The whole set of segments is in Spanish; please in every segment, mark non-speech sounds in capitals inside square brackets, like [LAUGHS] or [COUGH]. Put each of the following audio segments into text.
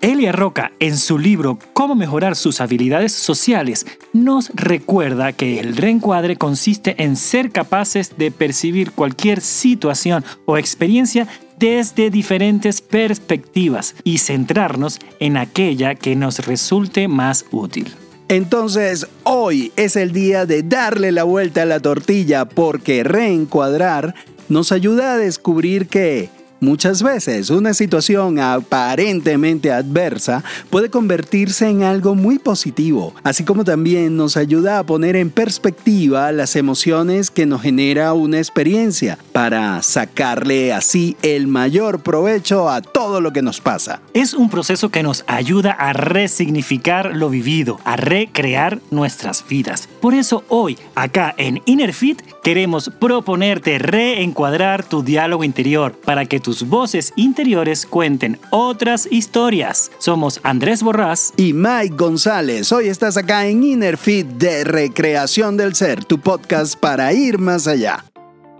Elia Roca, en su libro Cómo mejorar sus habilidades sociales, nos recuerda que el reencuadre consiste en ser capaces de percibir cualquier situación o experiencia desde diferentes perspectivas y centrarnos en aquella que nos resulte más útil. Entonces, hoy es el día de darle la vuelta a la tortilla porque reencuadrar nos ayuda a descubrir que Muchas veces una situación aparentemente adversa puede convertirse en algo muy positivo, así como también nos ayuda a poner en perspectiva las emociones que nos genera una experiencia para sacarle así el mayor provecho a todo lo que nos pasa. Es un proceso que nos ayuda a resignificar lo vivido, a recrear nuestras vidas. Por eso hoy, acá en Innerfit, queremos proponerte reencuadrar tu diálogo interior para que tus voces interiores cuenten otras historias. Somos Andrés Borrás y Mike González. Hoy estás acá en Innerfit de Recreación del Ser, tu podcast para ir más allá.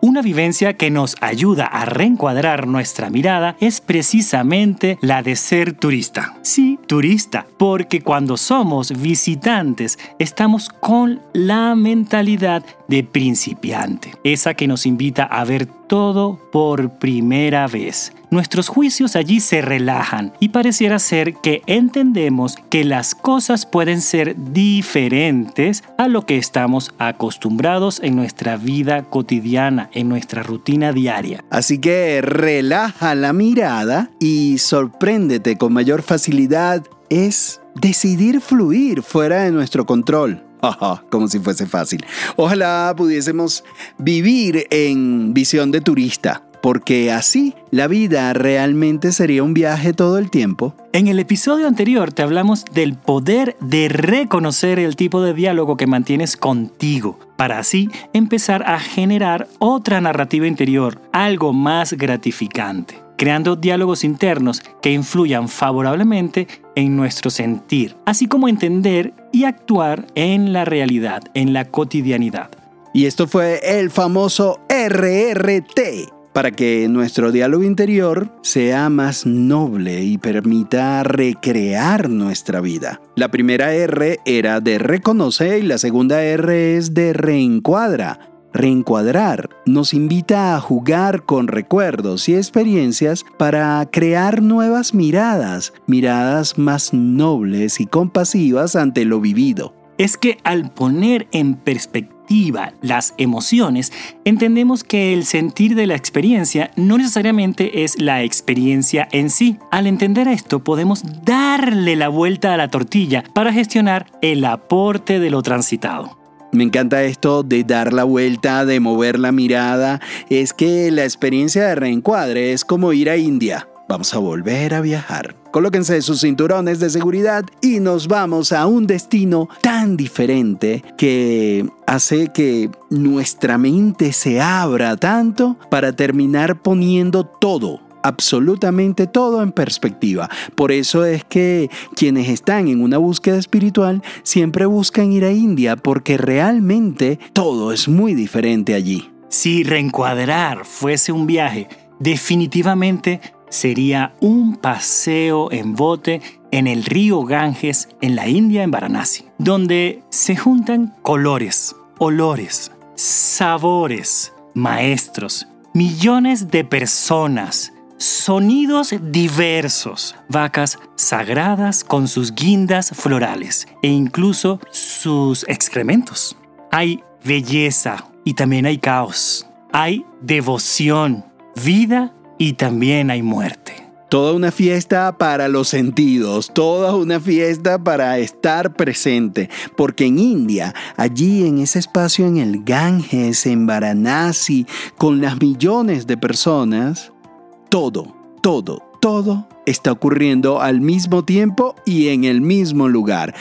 Una vivencia que nos ayuda a reencuadrar nuestra mirada es precisamente la de ser turista. Sí, turista, porque cuando somos visitantes estamos con la mentalidad de principiante, esa que nos invita a ver todo por primera vez. Nuestros juicios allí se relajan y pareciera ser que entendemos que las cosas pueden ser diferentes a lo que estamos acostumbrados en nuestra vida cotidiana, en nuestra rutina diaria. Así que relaja la mirada y sorpréndete con mayor facilidad es decidir fluir fuera de nuestro control. Como si fuese fácil. Ojalá pudiésemos vivir en visión de turista porque así la vida realmente sería un viaje todo el tiempo. En el episodio anterior te hablamos del poder de reconocer el tipo de diálogo que mantienes contigo, para así empezar a generar otra narrativa interior, algo más gratificante creando diálogos internos que influyan favorablemente en nuestro sentir, así como entender y actuar en la realidad, en la cotidianidad. Y esto fue el famoso RRT para que nuestro diálogo interior sea más noble y permita recrear nuestra vida. La primera R era de reconoce y la segunda R es de reencuadra. Reencuadrar nos invita a jugar con recuerdos y experiencias para crear nuevas miradas, miradas más nobles y compasivas ante lo vivido. Es que al poner en perspectiva las emociones, entendemos que el sentir de la experiencia no necesariamente es la experiencia en sí. Al entender esto, podemos darle la vuelta a la tortilla para gestionar el aporte de lo transitado. Me encanta esto de dar la vuelta, de mover la mirada. Es que la experiencia de reencuadre es como ir a India. Vamos a volver a viajar. Colóquense sus cinturones de seguridad y nos vamos a un destino tan diferente que hace que nuestra mente se abra tanto para terminar poniendo todo absolutamente todo en perspectiva. Por eso es que quienes están en una búsqueda espiritual siempre buscan ir a India porque realmente todo es muy diferente allí. Si reencuadrar fuese un viaje, definitivamente sería un paseo en bote en el río Ganges en la India, en Varanasi, donde se juntan colores, olores, sabores, maestros, millones de personas, sonidos diversos, vacas sagradas con sus guindas florales e incluso sus excrementos. Hay belleza y también hay caos. Hay devoción, vida y también hay muerte. Toda una fiesta para los sentidos, toda una fiesta para estar presente, porque en India, allí en ese espacio en el Ganges, en Varanasi, con las millones de personas, todo, todo, todo está ocurriendo al mismo tiempo y en el mismo lugar.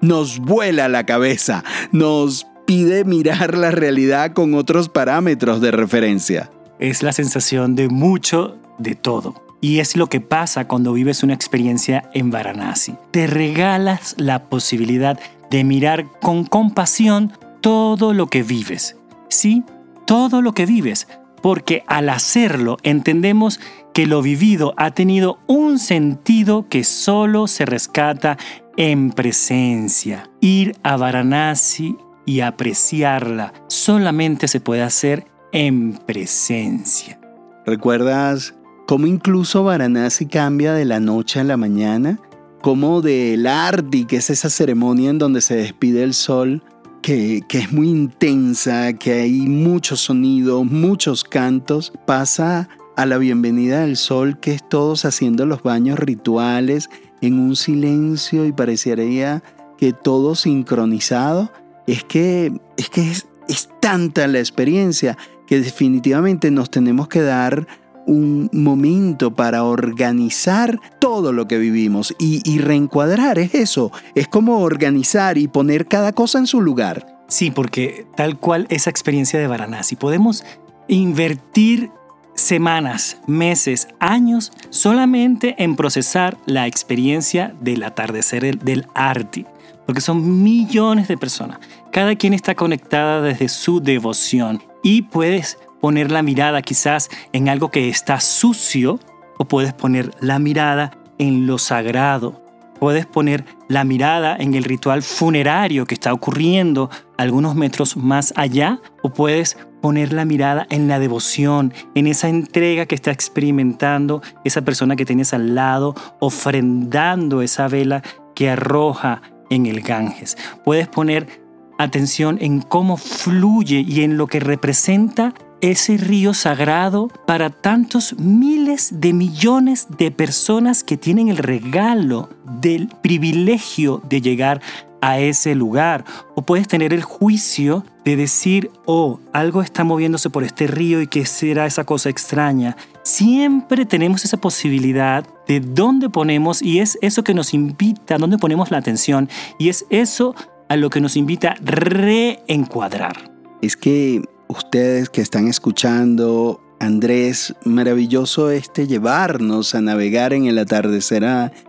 Nos vuela la cabeza, nos pide mirar la realidad con otros parámetros de referencia es la sensación de mucho de todo. Y es lo que pasa cuando vives una experiencia en Varanasi. Te regalas la posibilidad de mirar con compasión todo lo que vives. Sí, todo lo que vives, porque al hacerlo entendemos que lo vivido ha tenido un sentido que solo se rescata en presencia. Ir a Varanasi y apreciarla solamente se puede hacer en presencia. ¿Recuerdas cómo incluso Varanasi cambia de la noche a la mañana? Cómo del Ardi, que es esa ceremonia en donde se despide el sol, que, es muy intensa, que hay muchos sonidos, muchos cantos, pasa a la bienvenida del sol, que es todos haciendo los baños rituales en un silencio y parecería que todo sincronizado. Es que es, que es tanta la experiencia que definitivamente nos tenemos que dar un momento para organizar todo lo que vivimos y, reencuadrar es eso, es como organizar y poner cada cosa en su lugar. Sí, porque tal cual esa experiencia de Varanasi, podemos invertir semanas, meses, años solamente en procesar la experiencia del atardecer del Arti, porque son millones de personas. Cada quien está conectada desde su devoción y puedes poner la mirada quizás en algo que está sucio o puedes poner la mirada en lo sagrado. Puedes poner la mirada en el ritual funerario que está ocurriendo algunos metros más allá o puedes poner la mirada en la devoción, en esa entrega que está experimentando esa persona que tienes al lado, ofrendando esa vela que arroja en el Ganges. Puedes poner atención en cómo fluye y en lo que representa ese río sagrado para tantos miles de millones de personas que tienen el regalo del privilegio de llegar a ese lugar. O puedes tener el juicio de decir, oh, algo está moviéndose por este río y que será esa cosa extraña. Siempre tenemos esa posibilidad de dónde ponemos y es eso que nos invita, dónde ponemos la atención y es eso a lo que nos invita reencuadrar. Es que ustedes que están escuchando, Andrés, maravilloso este llevarnos a navegar en el atardecer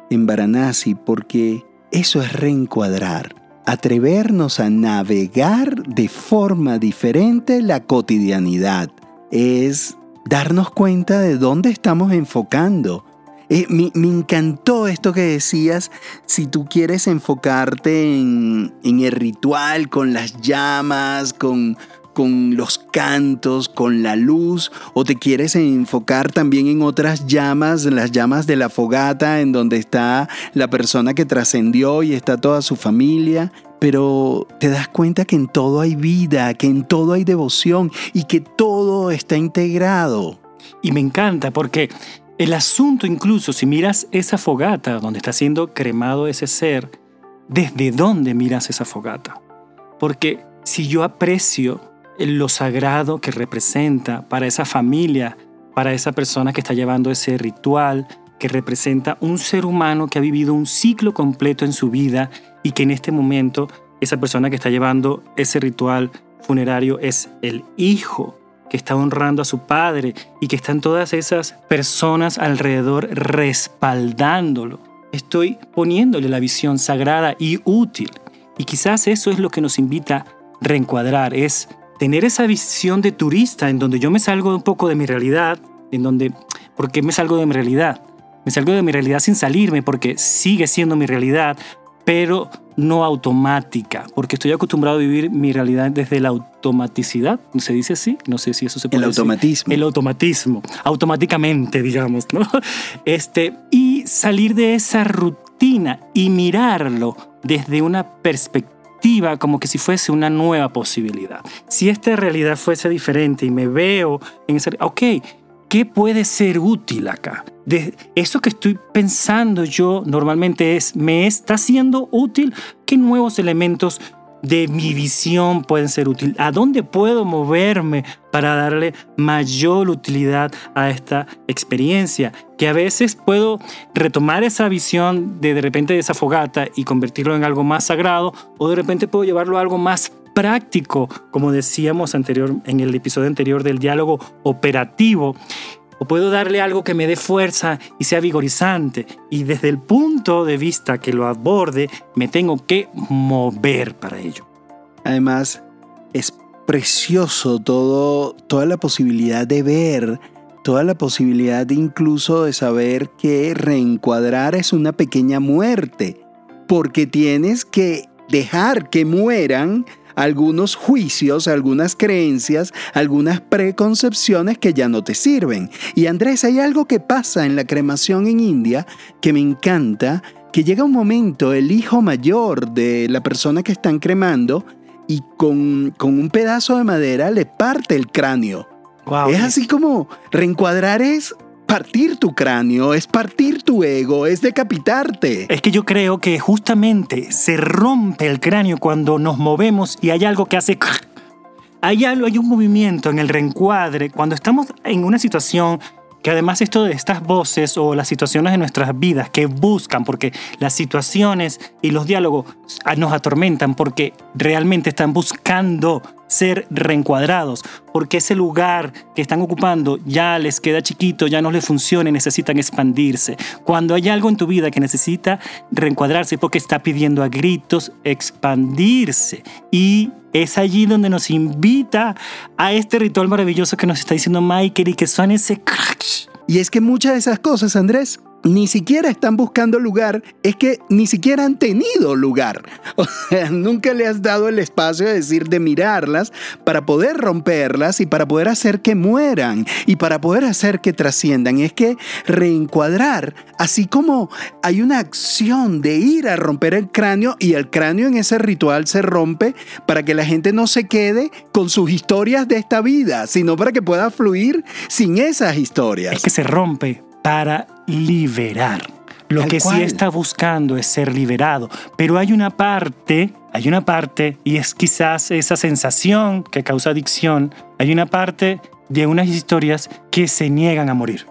en Varanasi porque eso es reencuadrar, atrevernos a navegar de forma diferente la cotidianidad. Es darnos cuenta de dónde estamos enfocando. Eh, me, encantó esto que decías, si tú quieres enfocarte en, en el ritual, con las llamas, con, con los cantos, con la luz, o te quieres enfocar también en otras llamas, las llamas de la fogata, en donde está la persona que trascendió y está toda su familia. Pero te das cuenta que en todo hay vida, que en todo hay devoción y que todo está integrado. Y me encanta porque el asunto incluso, si miras esa fogata donde está siendo cremado ese ser, ¿desde dónde miras esa fogata? Porque si yo aprecio lo sagrado que representa para esa familia, para esa persona que está llevando ese ritual, que representa un ser humano que ha vivido un ciclo completo en su vida y que en este momento esa persona que está llevando ese ritual funerario es el hijo que está honrando a su padre y que están todas esas personas alrededor respaldándolo. Estoy poniéndole la visión sagrada y útil. Y quizás eso es lo que nos invita a reencuadrar, es tener esa visión de turista en donde yo me salgo un poco de mi realidad, en donde, ¿por qué me salgo de mi realidad? Me salgo de mi realidad sin salirme porque sigue siendo mi realidad, pero no automática, porque estoy acostumbrado a vivir mi realidad desde la automaticidad, ¿se dice así? No sé si eso se puede El automatismo. El automatismo, automáticamente, digamos, ¿no? [LAUGHS] Este, y salir de esa rutina y mirarlo desde una perspectiva como que si fuese una nueva posibilidad. Si esta realidad fuese diferente y me veo en esa... Ok, ¿qué puede ser útil acá? De eso que estoy pensando yo normalmente es, ¿me está siendo útil? ¿Qué nuevos elementos de mi visión pueden ser útiles? ¿A dónde puedo moverme para darle mayor utilidad a esta experiencia? Que a veces puedo retomar esa visión de de repente de esa fogata y convertirlo en algo más sagrado o de repente puedo llevarlo a algo más práctico, como decíamos anterior, en el episodio anterior del diálogo operativo o puedo darle algo que me dé fuerza y sea vigorizante. Y desde el punto de vista que lo aborde, me tengo que mover para ello. Además, es precioso todo, toda la posibilidad de ver, toda la posibilidad incluso de saber que reencuadrar es una pequeña muerte, porque tienes que dejar que mueran algunos juicios, algunas creencias, algunas preconcepciones que ya no te sirven. Y Andrés, hay algo que pasa en la cremación en India que me encanta, que llega un momento, el hijo mayor de la persona que están cremando, y con, un pedazo de madera le parte el cráneo. Es así como reencuadrar es partir tu cráneo, es partir tu ego, es decapitarte. Es que yo creo que justamente se rompe el cráneo cuando nos movemos y hay algo que hace... Hay algo, hay un movimiento en el reencuadre. Cuando estamos en una situación que además esto de estas voces o las situaciones de nuestras vidas que buscan, porque las situaciones y los diálogos nos atormentan, porque realmente están buscando ser reencuadrados, porque ese lugar que están ocupando ya les queda chiquito, ya no les funciona y necesitan expandirse. Cuando hay algo en tu vida que necesita reencuadrarse, porque está pidiendo a gritos expandirse. Y es allí donde nos invita a este ritual maravilloso que nos está diciendo Michael y que suena ese Y es que muchas de esas cosas, Andrés, ni siquiera están buscando lugar, es que ni siquiera han tenido lugar. [LAUGHS] O sea, nunca le has dado el espacio de decir, de mirarlas para poder romperlas y para poder hacer que mueran y para poder hacer que trasciendan. Es que reencuadrar, así como hay una acción de ir a romper el cráneo y el cráneo en ese ritual se rompe para que la gente no se quede con sus historias de esta vida, sino para que pueda fluir sin esas historias. Es que se rompe para liberar. Lo que sí está buscando es ser liberado. Pero hay una parte, hay una parte, y es quizás esa sensación que causa adicción, hay una parte de unas historias que se niegan a morir.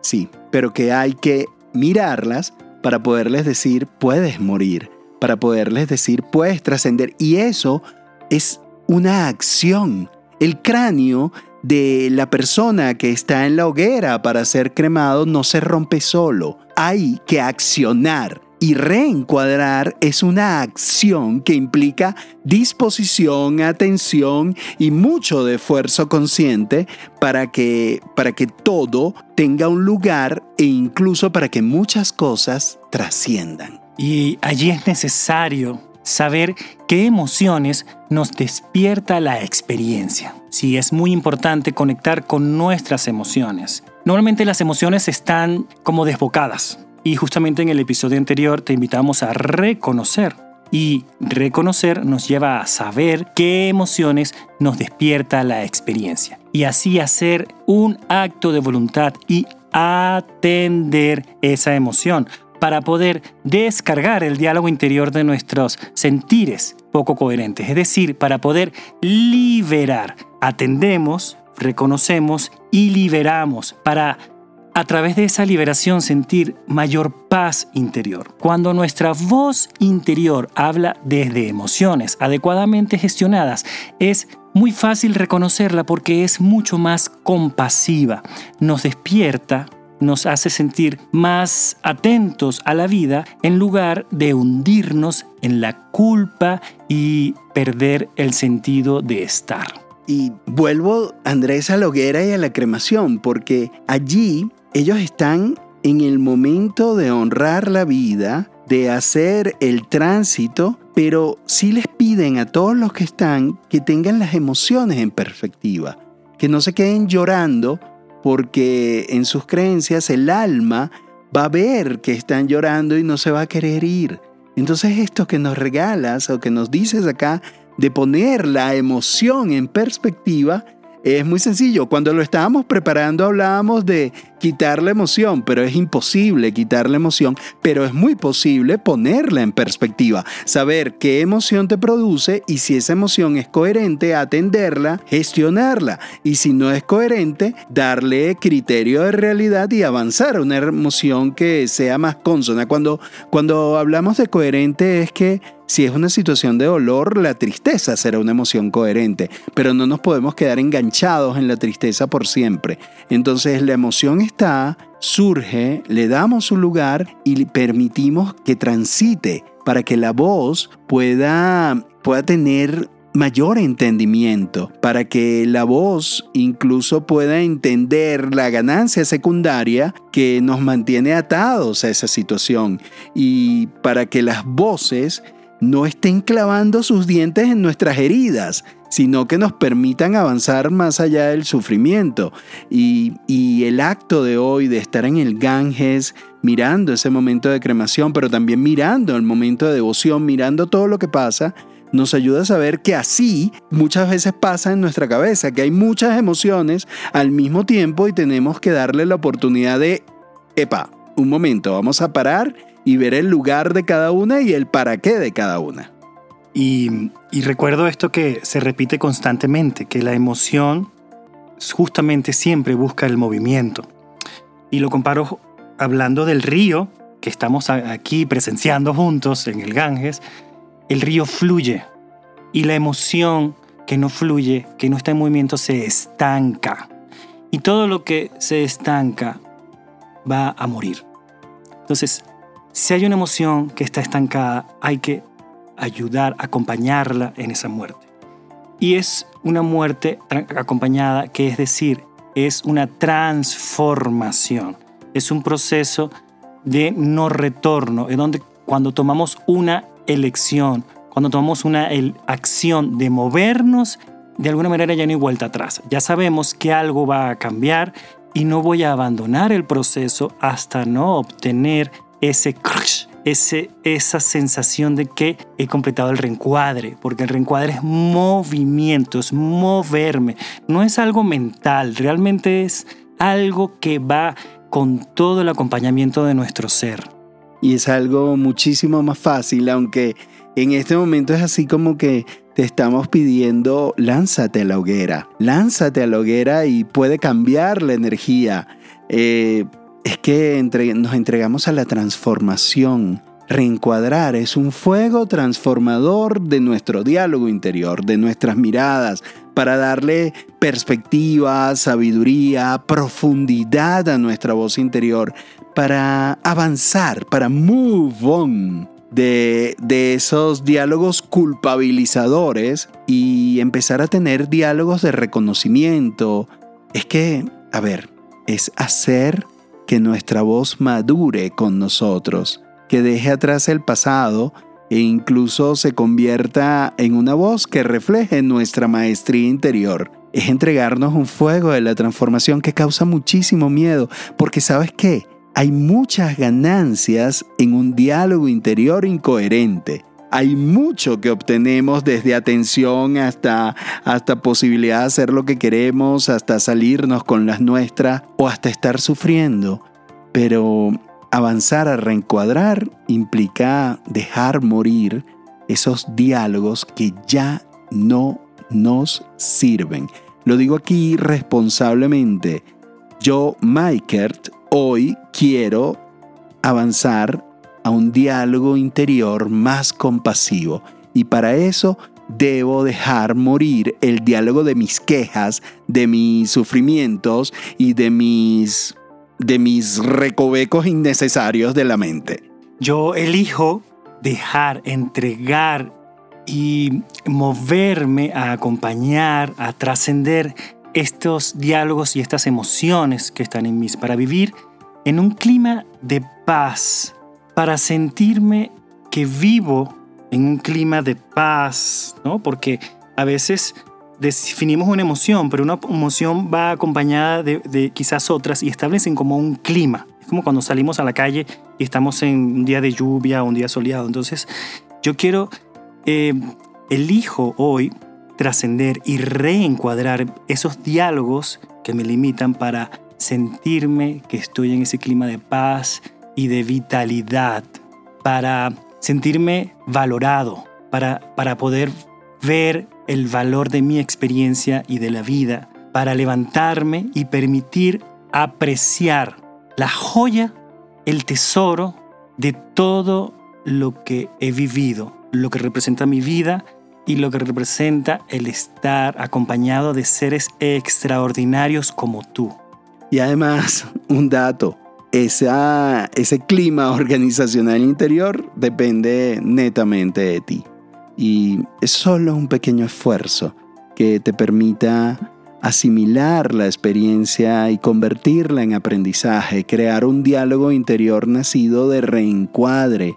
Sí, pero que hay que mirarlas para poderles decir, puedes morir, para poderles decir, puedes trascender. Y eso es una acción. El cráneo de la persona que está en la hoguera para ser cremado no se rompe solo. Hay que accionar. Y reencuadrar es una acción que implica disposición, atención y mucho de esfuerzo consciente para que, para que todo tenga un lugar e incluso para que muchas cosas trasciendan. Y allí es necesario saber qué emociones nos despierta la experiencia. Sí, es muy importante conectar con nuestras emociones. Normalmente las emociones están como desbocadas y justamente en el episodio anterior te invitamos a reconocer y reconocer nos lleva a saber qué emociones nos despierta la experiencia y así hacer un acto de voluntad y atender esa emoción para poder descargar el diálogo interior de nuestros sentires poco coherentes, es decir, para poder liberar. Atendemos, reconocemos y liberamos para a través de esa liberación sentir mayor paz interior. Cuando nuestra voz interior habla desde emociones adecuadamente gestionadas, es muy fácil reconocerla porque es mucho más compasiva, nos despierta nos hace sentir más atentos a la vida en lugar de hundirnos en la culpa y perder el sentido de estar. Y vuelvo, Andrés, a la hoguera y a la cremación, porque allí ellos están en el momento de honrar la vida, de hacer el tránsito, pero sí les piden a todos los que están que tengan las emociones en perspectiva, que no se queden llorando porque en sus creencias el alma va a ver que están llorando y no se va a querer ir. Entonces esto que nos regalas o que nos dices acá de poner la emoción en perspectiva es muy sencillo. Cuando lo estábamos preparando hablábamos de quitar la emoción, pero es imposible quitar la emoción, pero es muy posible ponerla en perspectiva, saber qué emoción te produce y si esa emoción es coherente, atenderla, gestionarla y si no es coherente, darle criterio de realidad y avanzar a una emoción que sea más consona. Cuando, cuando hablamos de coherente es que si es una situación de dolor, la tristeza será una emoción coherente, pero no nos podemos quedar enganchados en la tristeza por siempre. Entonces la emoción está, surge, le damos su lugar y permitimos que transite para que la voz pueda, pueda tener mayor entendimiento, para que la voz incluso pueda entender la ganancia secundaria que nos mantiene atados a esa situación y para que las voces no estén clavando sus dientes en nuestras heridas, sino que nos permitan avanzar más allá del sufrimiento. Y, el acto de hoy de estar en el Ganges, mirando ese momento de cremación, pero también mirando el momento de devoción, mirando todo lo que pasa, nos ayuda a saber que así muchas veces pasa en nuestra cabeza, que hay muchas emociones al mismo tiempo y tenemos que darle la oportunidad de, epa, un momento, vamos a parar y ver el lugar de cada una y el para qué de cada una. Y, recuerdo esto que se repite constantemente, que la emoción justamente siempre busca el movimiento. Y lo comparo hablando del río, que estamos aquí presenciando juntos en el Ganges, el río fluye y la emoción que no fluye, que no está en movimiento, se estanca. Y todo lo que se estanca va a morir. Entonces, si hay una emoción que está estancada, hay que ayudar, acompañarla en esa muerte. Y es una muerte acompañada, que es decir, es una transformación. Es un proceso de no retorno, en donde cuando tomamos una elección, cuando tomamos una acción de movernos, de alguna manera ya no hay vuelta atrás. Ya sabemos que algo va a cambiar y no voy a abandonar el proceso hasta no obtener ese crush, ese, esa sensación de que he completado el reencuadre, porque el reencuadre es movimiento, es moverme, no es algo mental, realmente es algo que va con todo el acompañamiento de nuestro ser y es algo muchísimo más fácil, aunque en este momento es así como que te estamos pidiendo, lánzate a la hoguera, lánzate a la hoguera y puede cambiar la energía. Eh, es que nos entregamos a la transformación. Reencuadrar es un fuego transformador de nuestro diálogo interior, de nuestras miradas, para darle perspectiva, sabiduría, profundidad a nuestra voz interior, para avanzar, para move on de, de, esos diálogos culpabilizadores y empezar a tener diálogos de reconocimiento. Es que, a ver, es hacer que nuestra voz madure con nosotros, que deje atrás el pasado e incluso se convierta en una voz que refleje nuestra maestría interior. Es entregarnos un fuego de la transformación que causa muchísimo miedo, porque sabes qué, hay muchas ganancias en un diálogo interior incoherente. Hay mucho que obtenemos desde atención hasta, hasta posibilidad de hacer lo que queremos, hasta salirnos con las nuestras o hasta estar sufriendo. Pero avanzar a reencuadrar implica dejar morir esos diálogos que ya no nos sirven. Lo digo aquí responsablemente. Yo, Maikert, hoy quiero avanzar a un diálogo interior más compasivo y para eso debo dejar morir el diálogo de mis quejas, de mis sufrimientos y de mis de mis recovecos innecesarios de la mente. Yo elijo dejar, entregar y moverme a acompañar, a trascender estos diálogos y estas emociones que están en mí para vivir en un clima de paz, para sentirme que vivo en un clima de paz, ¿no? Porque a veces definimos una emoción, pero una emoción va acompañada de, quizás otras y establecen como un clima. Es como cuando salimos a la calle y estamos en un día de lluvia o un día soleado. Entonces, yo quiero, eh, elijo hoy trascender y reencuadrar esos diálogos que me limitan para sentirme que estoy en ese clima de paz y de vitalidad, para sentirme valorado, para, para poder ver el valor de mi experiencia y de la vida, para levantarme y permitir apreciar la joya, el tesoro de todo lo que he vivido, lo que representa mi vida y lo que representa el estar acompañado de seres extraordinarios como tú. Y además, un dato, ese clima [LAUGHS] organizacional interior depende netamente de ti. y es solo un pequeño esfuerzo que te permita asimilar la experiencia y convertirla en aprendizaje, crear un diálogo interior nacido de reencuadre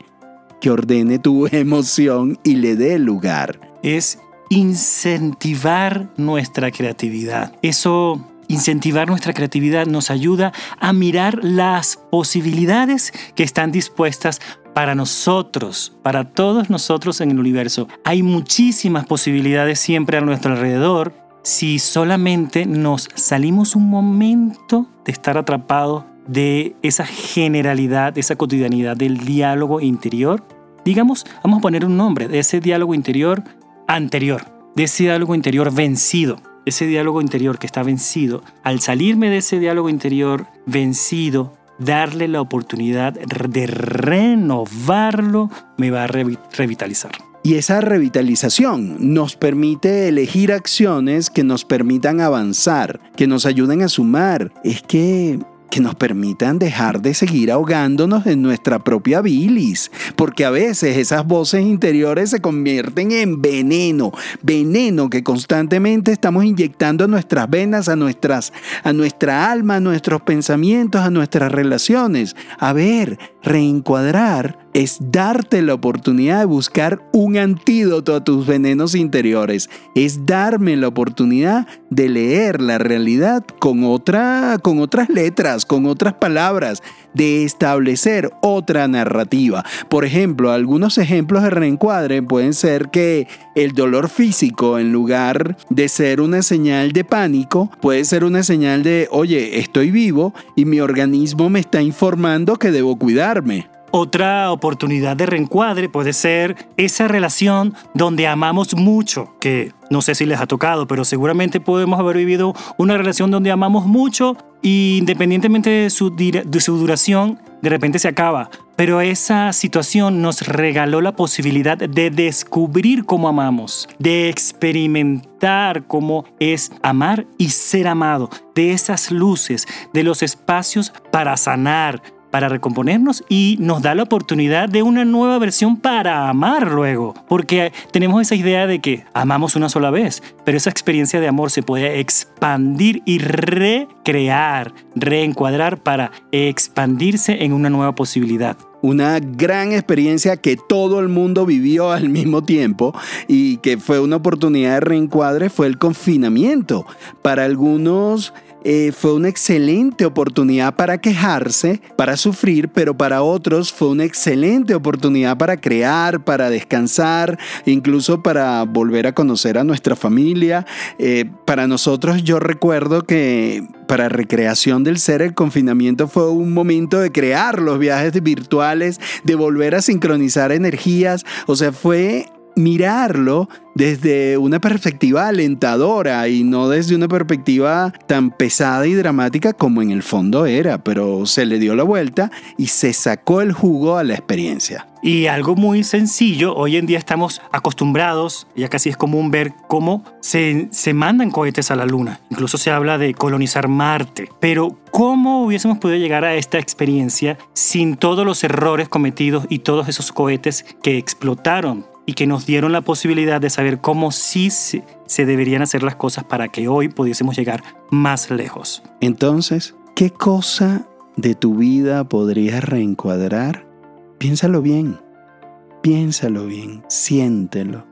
que ordene tu [LAUGHS] emoción y le dé lugar. Es incentivar nuestra creatividad. Eso, incentivar nuestra creatividad nos ayuda a mirar las posibilidades que están dispuestas para nosotros, para todos nosotros en el universo. Hay muchísimas posibilidades siempre a nuestro alrededor si solamente nos salimos un momento de estar atrapados de esa generalidad, de esa cotidianidad del diálogo interior. Digamos, vamos a poner un nombre de ese diálogo interior anterior, de ese diálogo interior vencido, ese diálogo interior que está vencido. Al salirme de ese diálogo interior vencido, darle la oportunidad de renovarlo me va a revitalizar. Y esa revitalización nos permite elegir acciones que nos permitan avanzar, que nos ayuden a sumar. Es que que nos permitan dejar de seguir ahogándonos en nuestra propia bilis, porque a veces esas voces interiores se convierten en veneno, veneno que constantemente estamos inyectando a nuestras venas, a nuestras a nuestra alma, a nuestros pensamientos, a nuestras relaciones. A ver, reencuadrar es darte la oportunidad de buscar un antídoto a tus venenos interiores. Es darme la oportunidad de leer la realidad con, otra, con otras letras, con otras palabras, de establecer otra narrativa. Por ejemplo, algunos ejemplos de reencuadre pueden ser que el dolor físico, en lugar de ser una señal de pánico, puede ser una señal de, oye, estoy vivo y mi organismo me está informando que debo cuidarme. Otra oportunidad de reencuadre puede ser esa relación donde amamos mucho, que no sé si les ha tocado, pero seguramente podemos haber vivido una relación donde amamos mucho y independientemente de su, de su duración, de repente se acaba. Pero esa situación nos regaló la posibilidad de descubrir cómo amamos, de experimentar cómo es amar y ser amado, de esas luces, de los espacios para sanar, para recomponernos y nos da la oportunidad de una nueva versión para amar luego. Porque tenemos esa idea de que amamos una sola vez, pero esa experiencia de amor se puede expandir y recrear, reencuadrar para expandirse en una nueva posibilidad una gran experiencia que todo el mundo vivió al mismo tiempo y que fue una oportunidad de reencuadre fue el confinamiento. Para algunos eh, fue una excelente oportunidad para quejarse, para sufrir, pero para otros fue una excelente oportunidad para crear, para descansar, incluso para volver a conocer a nuestra familia. Eh, para nosotros yo recuerdo que para recreación del ser el confinamiento fue un momento de crear los viajes virtuales, de volver a sincronizar energías, o sea, fue mirarlo desde una perspectiva alentadora y no desde una perspectiva tan pesada y dramática como en el fondo era, pero se le dio la vuelta y se sacó el jugo a la experiencia. Y algo muy sencillo, hoy en día estamos acostumbrados, ya casi es común ver cómo se, se mandan cohetes a la Luna, incluso se habla de colonizar Marte, pero ¿cómo hubiésemos podido llegar a esta experiencia sin todos los errores cometidos y todos esos cohetes que explotaron y que nos dieron la posibilidad de saber cómo sí se, deberían hacer las cosas para que hoy pudiésemos llegar más lejos. Entonces, ¿qué cosa de tu vida podrías reencuadrar? Piénsalo bien, piénsalo bien, siéntelo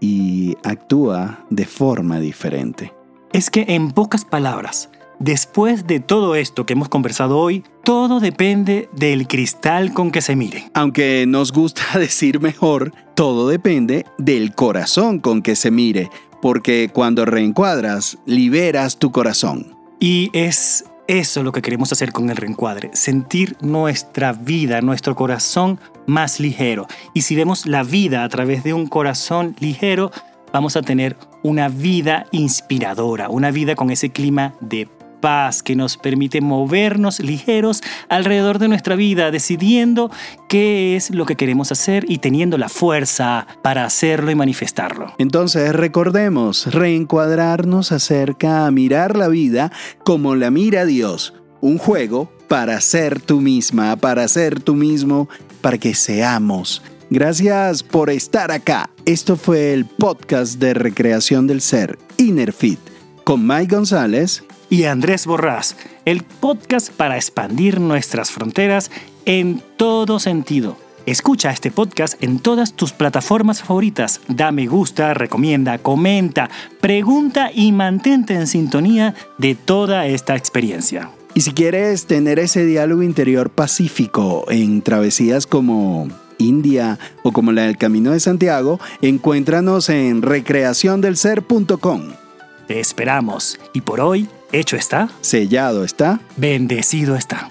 y actúa de forma diferente. Es que en pocas palabras, Después de todo esto que hemos conversado hoy, todo depende del cristal con que se mire. Aunque nos gusta [LAUGHS] decir mejor, todo depende del corazón con que se mire, porque cuando reencuadras, liberas tu corazón. Y es eso lo que queremos hacer con el reencuadre, sentir nuestra vida, nuestro corazón más ligero. Y si vemos la vida a través de un corazón ligero, vamos a tener una vida inspiradora, una vida con ese clima de paz que nos permite movernos ligeros alrededor de nuestra vida, decidiendo qué es lo que queremos hacer y teniendo la fuerza para hacerlo y manifestarlo. Entonces recordemos, reencuadrarnos acerca a mirar la vida como la mira Dios, un juego para ser tú misma, para ser tú mismo, para que seamos Gracias por estar acá. Esto fue el podcast de Recreación del Ser, Innerfit, con Mike González y Andrés Borrás, el podcast para expandir nuestras fronteras en todo sentido. Escucha este podcast en todas tus plataformas favoritas. Da me gusta, recomienda, comenta, pregunta y mantente en sintonía de toda esta experiencia. Y si quieres tener ese diálogo interior pacífico en travesías como India o como la del Camino de Santiago, encuéntranos en recreaciondelser.com. Te esperamos y por hoy, hecho está, sellado está, bendecido está.